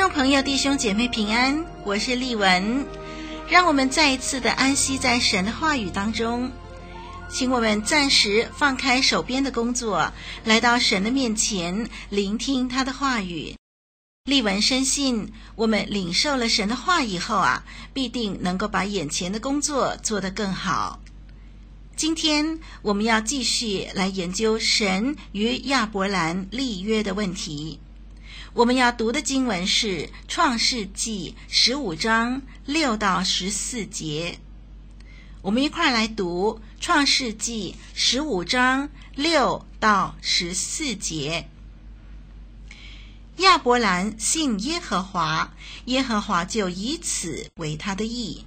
众朋友、弟兄姐妹平安，我是丽文。让我们再一次的安息在神的话语当中，请我们暂时放开手边的工作，来到神的面前，聆听他的话语。丽文深信，我们领受了神的话以后啊，必定能够把眼前的工作做得更好。今天我们要继续来研究神与亚伯兰立约的问题。我们要读的经文是《创世记》十五章六到十四节。我们一块儿来读《创世记》十五章六到十四节。亚伯兰信耶和华，耶和华就以此为他的义。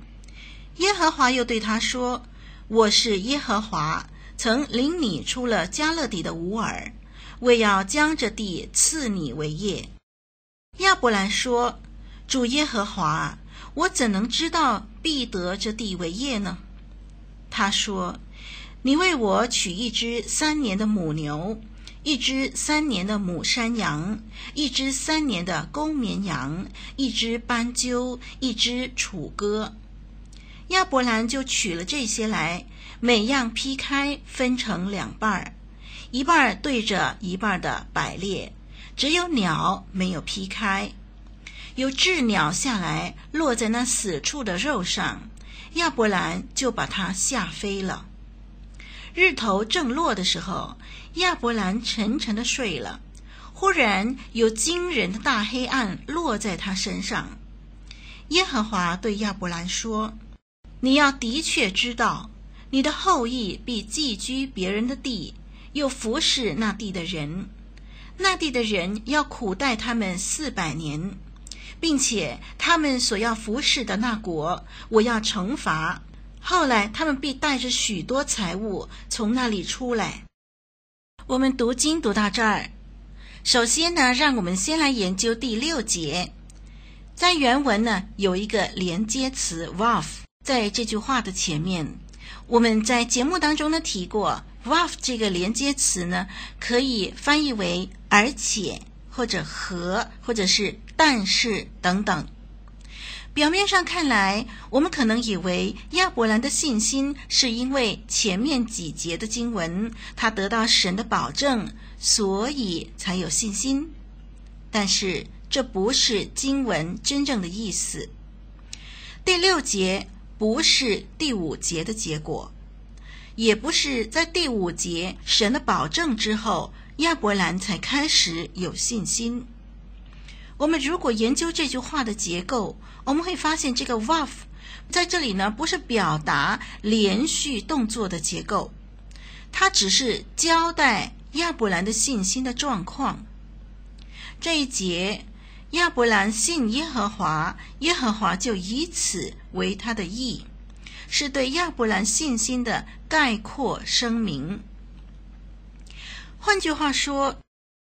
耶和华又对他说：“我是耶和华，曾领你出了迦勒底的吾珥。”为要将这地赐你为业，亚伯兰说：“主耶和华，我怎能知道必得这地为业呢？”他说：“你为我取一只三年的母牛，一只三年的母山羊，一只三年的公绵羊，一只斑鸠，一只雏鸽。”亚伯兰就取了这些来，每样劈开，分成两半儿。一半对着一半的摆列，只有鸟没有劈开。有雉鸟下来，落在那死处的肉上，亚伯兰就把它吓飞了。日头正落的时候，亚伯兰沉沉的睡了。忽然有惊人的大黑暗落在他身上。耶和华对亚伯兰说：“你要的确知道，你的后裔必寄居别人的地。”又服侍那地的人，那地的人要苦待他们四百年，并且他们所要服侍的那国，我要惩罚。后来他们必带着许多财物从那里出来。我们读经读到这儿，首先呢，让我们先来研究第六节，在原文呢有一个连接词 “vav” 在这句话的前面，我们在节目当中呢提过。Vav 这个连接词呢，可以翻译为“而且”或者“和”或者是“但是”等等。表面上看来，我们可能以为亚伯兰的信心是因为前面几节的经文，他得到神的保证，所以才有信心。但是这不是经文真正的意思。第六节不是第五节的结果。也不是在第五节神的保证之后，亚伯兰才开始有信心。我们如果研究这句话的结构，我们会发现这个 vav 在这里呢，不是表达连续动作的结构，它只是交代亚伯兰的信心的状况。这一节，亚伯兰信耶和华，耶和华就以此为他的义。是对亚伯兰信心的概括声明。换句话说，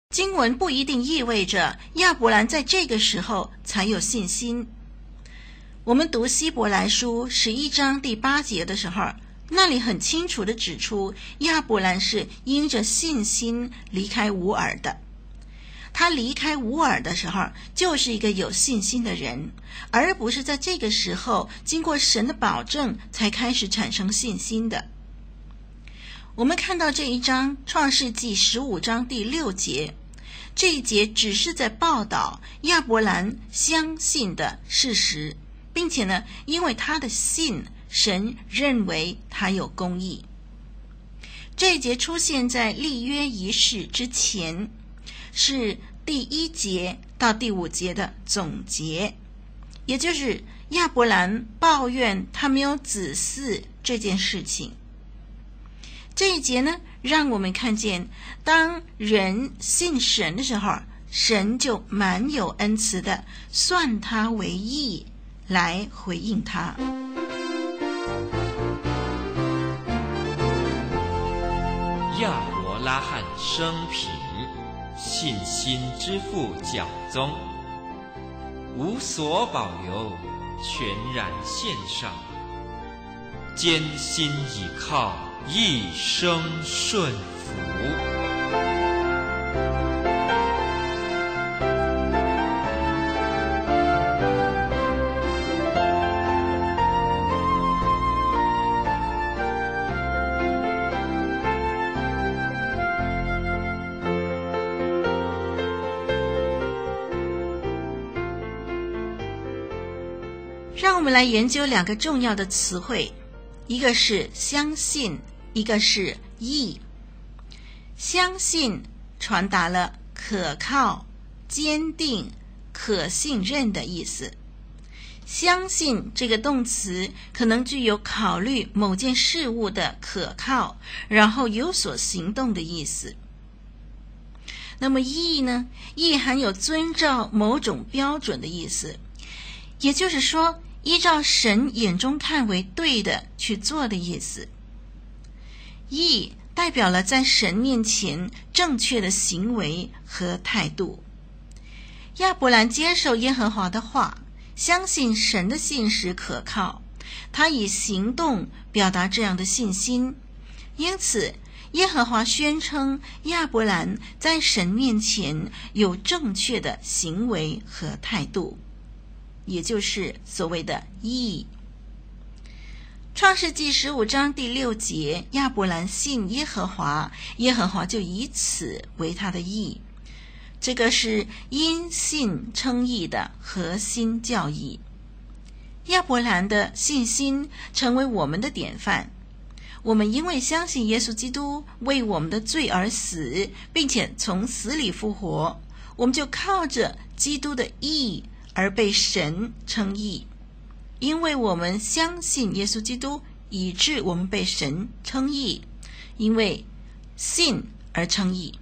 经文不一定意味着亚伯兰在这个时候才有信心。我们读希伯来书十一章第八节的时候，那里很清楚地指出，亚伯兰是因着信心离开乌尔的。他离开乌尔的时候，就是一个有信心的人，而不是在这个时候经过神的保证才开始产生信心的。我们看到这一章创世纪十五章第六节，这一节只是在报道亚伯兰相信的事实，并且呢，因为他的信，神认为他有公义。这一节出现在立约仪式之前。是第一节到第五节的总结，也就是亚伯兰抱怨他没有子嗣这件事情。这一节呢，让我们看见，当人信神的时候，神就满有恩慈的算他为义来回应他。亚伯拉罕生平。信心之父教宗，无所保留，全然献上，艰辛倚靠，一生顺服。让我们来研究两个重要的词汇，一个是相信，一个是意。相信传达了可靠、坚定、可信任的意思。相信这个动词可能具有考虑某件事物的可靠，然后有所行动的意思。那么义呢？义含有遵照某种标准的意思，也就是说，依照神眼中看为对的去做的意思，义代表了在神面前正确的行为和态度。亚伯兰接受耶和华的话，相信神的信实可靠，他以行动表达这样的信心。因此，耶和华宣称亚伯兰在神面前有正确的行为和态度。也就是所谓的义。创世纪十五章第六节，亚伯兰信耶和华，耶和华就以此为他的义。这个是因信称义的核心教义。亚伯兰的信心成为我们的典范。我们因为相信耶稣基督为我们的罪而死，并且从死里复活，我们就靠着基督的义。而被神称义，因为我们相信耶稣基督，以致我们被神称义。因为信而称义。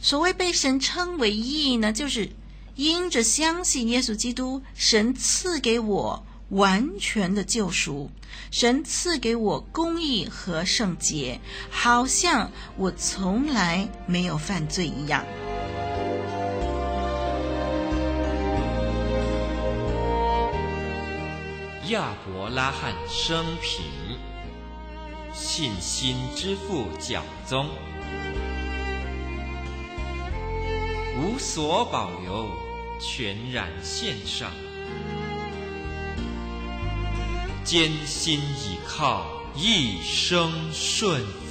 所谓被神称为义呢，就是因着相信耶稣基督，神赐给我完全的救赎，神赐给我公义和圣洁，好像我从来没有犯罪一样。亚伯拉罕生平，信心之父讲宗，无所保留，全然献上，艰辛倚靠，一生顺服。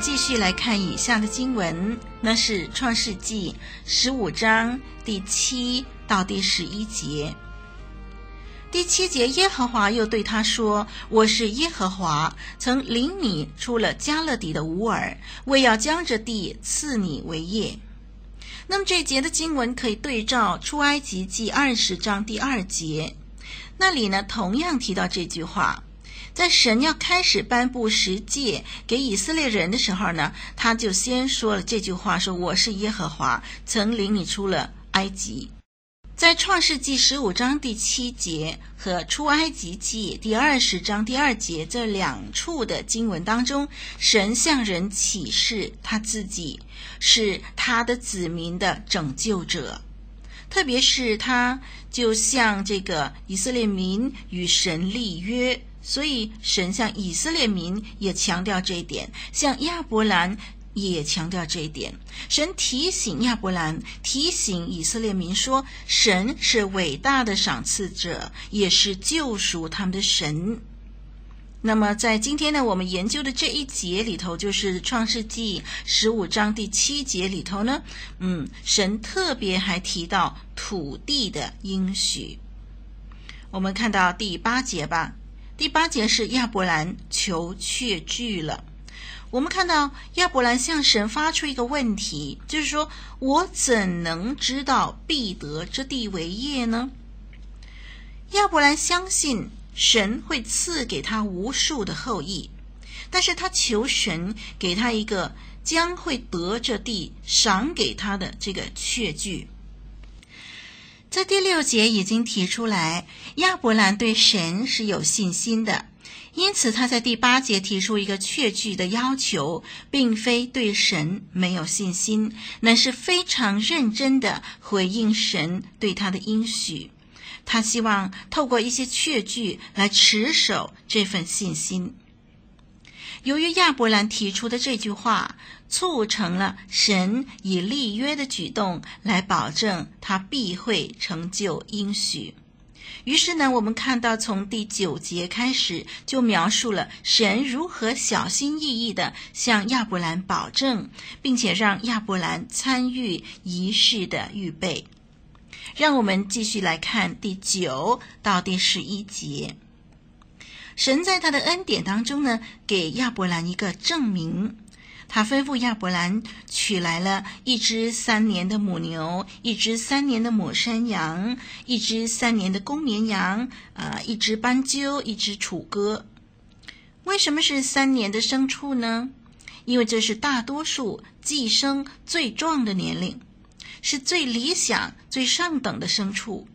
继续来看以下的经文，那是创世纪十五章第七到第十一节。第七节，耶和华又对他说：“我是耶和华，曾领你出了迦勒底的乌尔，为要将这地赐你为业。”那么这节的经文可以对照出埃及记二十章第二节，那里呢同样提到这句话。在神要开始颁布十诫给以色列人的时候呢，他就先说了这句话：说我是耶和华，曾领你出了埃及。在创世纪十五章第七节和出埃及记第二十章第二节这两处的经文当中，神向人启示他自己是他的子民的拯救者，特别是他就向这个以色列民与神立约，所以神向以色列民也强调这一点，向亚伯兰。也强调这一点。神提醒亚伯兰，提醒以色列民说：“神是伟大的赏赐者，也是救赎他们的神。”那么，在今天呢，我们研究的这一节里头，就是创世纪十五章第七节里头呢，嗯，神特别还提到土地的应许。我们看到第八节吧，第八节是亚伯兰求确据了。我们看到亚伯兰向神发出一个问题，就是说：“我怎能知道必得之地为业呢？”亚伯兰相信神会赐给他无数的后裔，但是他求神给他一个将会得这地赏给他的这个确据。在第六节已经提出来，亚伯兰对神是有信心的。因此，他在第八节提出一个确据的要求，并非对神没有信心，乃是非常认真的回应神对他的应许。他希望透过一些确据来持守这份信心。由于亚伯兰提出的这句话，促成了神以立约的举动来保证他必会成就应许。于是呢，我们看到从第九节开始就描述了神如何小心翼翼地向亚伯兰保证，并且让亚伯兰参与仪式的预备。让我们继续来看第九到第十一节。神在他的恩典当中呢，给亚伯兰一个证明。他吩咐亚伯兰取来了一只三年的母牛，一只三年的母山羊，一只三年的公绵羊，啊、一只斑鸠，一只雏鸽。为什么是三年的牲畜呢？因为这是大多数寄生最壮的年龄，是最理想、最上等的牲畜。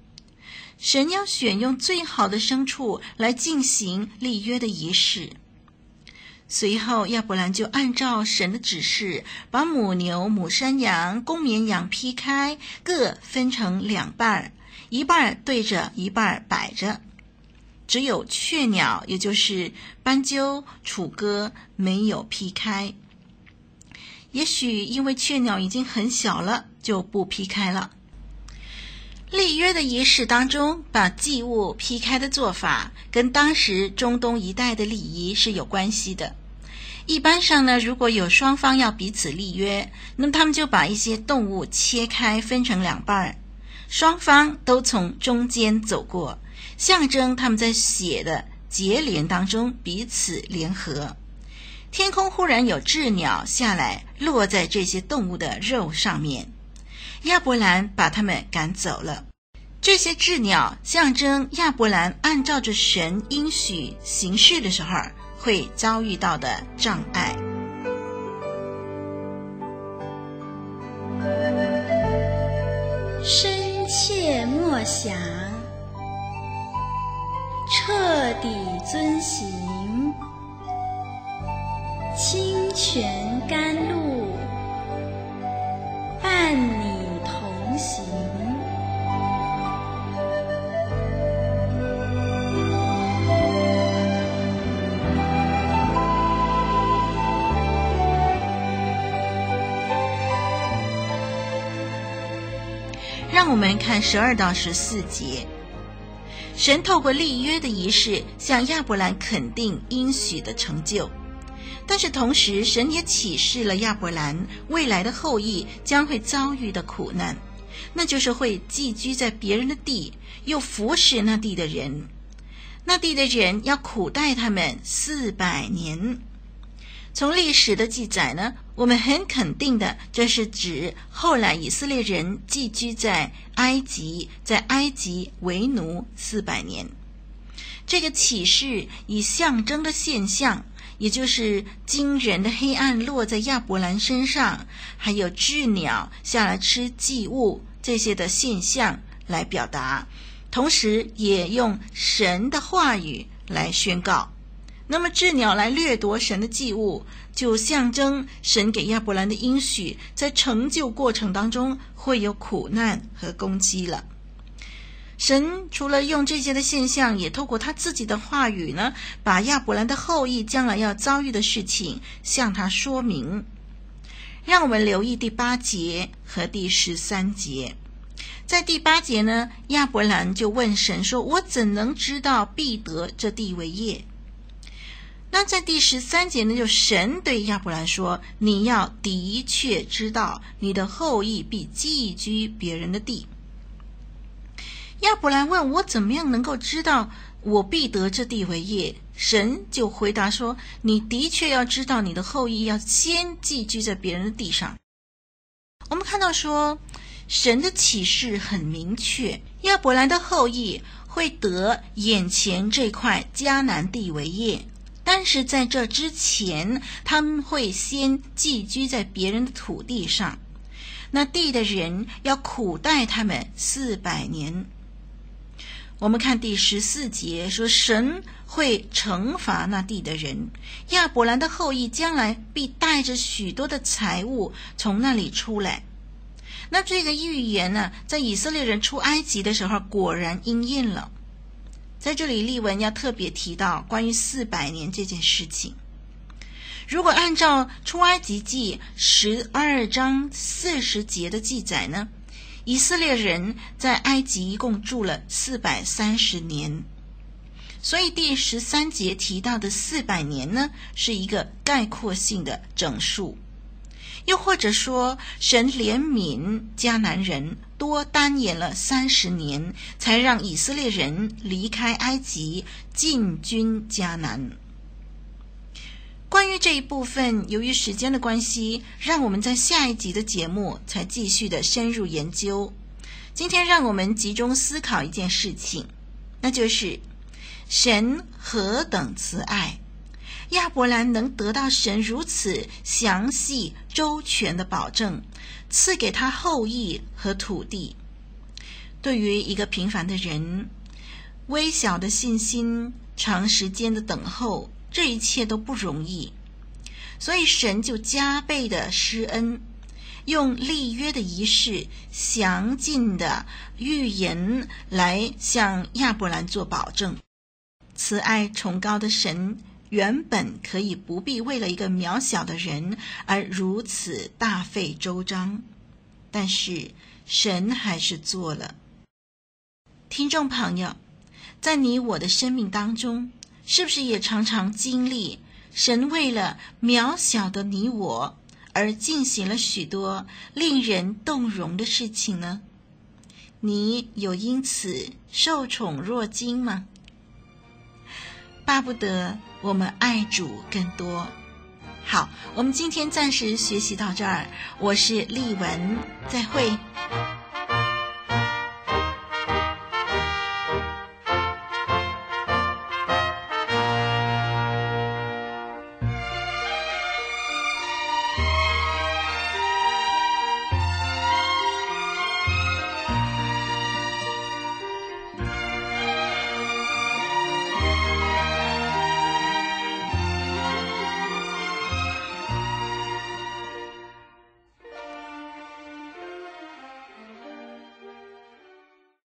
神要选用最好的牲畜来进行立约的仪式。随后，亚伯兰就按照神的指示，把母牛、母山羊、公绵羊劈开，各分成两半，一半对着，一半摆着。只有雀鸟，也就是斑鸠、楚鸽，没有劈开。也许因为雀鸟已经很小了，就不劈开了。立约的仪式当中，把祭物劈开的做法，跟当时中东一带的礼仪是有关系的。一般上呢，如果有双方要彼此立约，那么他们就把一些动物切开，分成两半儿，双方都从中间走过，象征他们在血的结连当中彼此联合。天空忽然有雉鸟下来，落在这些动物的肉上面，亚伯兰把他们赶走了。这些雉鸟象征亚伯兰按照着神应许行事的时候。会遭遇到的障碍。深切默想，彻底遵行，清泉甘露，我们看十二到十四节，神透过立约的仪式向亚伯兰肯定应许的成就，但是同时神也启示了亚伯兰未来的后裔将会遭遇的苦难，那就是会寄居在别人的地，又服侍那地的人，那地的人要苦待他们四百年。从历史的记载呢，我们很肯定的，这是指后来以色列人寄居在埃及，在埃及为奴四百年。这个启示以象征的现象，也就是惊人的黑暗落在亚伯兰身上，还有巨鸟下来吃祭物这些的现象来表达，同时也用神的话语来宣告。那么鸷鸟来掠夺神的祭物，就象征神给亚伯兰的应许，在成就过程当中会有苦难和攻击了。神除了用这些的现象，也透过他自己的话语呢，把亚伯兰的后裔将来要遭遇的事情向他说明。让我们留意第八节和第十三节。在第八节呢，亚伯兰就问神说：“我怎能知道必得这地为业？”那在第十三节呢，就神对亚伯兰说：“你要的确知道，你的后裔必寄居别人的地。”亚伯兰问我：“怎么样能够知道我必得这地为业？”神就回答说：“你的确要知道，你的后裔要先寄居在别人的地上。”我们看到说，神的启示很明确，亚伯兰的后裔会得眼前这块迦南地为业。但是在这之前，他们会先寄居在别人的土地上，那地的人要苦待他们四百年。我们看第十四节说，神会惩罚那地的人，亚伯兰的后裔将来必带着许多的财物从那里出来。那这个预言呢，在以色列人出埃及的时候，果然应验了。在这里，丽文要特别提到关于四百年这件事情。如果按照《出埃及记》十二章四十节的记载呢，以色列人在埃及一共住了四百三十年，所以第十三节提到的四百年呢，是一个概括性的整数。又或者说，神怜悯迦南人，多耽延了三十年，才让以色列人离开埃及，进军迦南。关于这一部分，由于时间的关系，让我们在下一集的节目才继续的深入研究。今天，让我们集中思考一件事情，那就是神何等慈爱。亚伯兰能得到神如此详细周全的保证，赐给他后裔和土地。对于一个平凡的人，微小的信心，长时间的等候，这一切都不容易。所以神就加倍的施恩，用立约的仪式，详尽的预言来向亚伯兰做保证。慈爱崇高的神。原本可以不必为了一个渺小的人而如此大费周章，但是神还是做了。听众朋友，在你我的生命当中，是不是也常常经历神为了渺小的你我而进行了许多令人动容的事情呢？你有因此受宠若惊吗？巴不得。我们爱主更多。好，我们今天暂时学习到这儿。我是丽文，再会。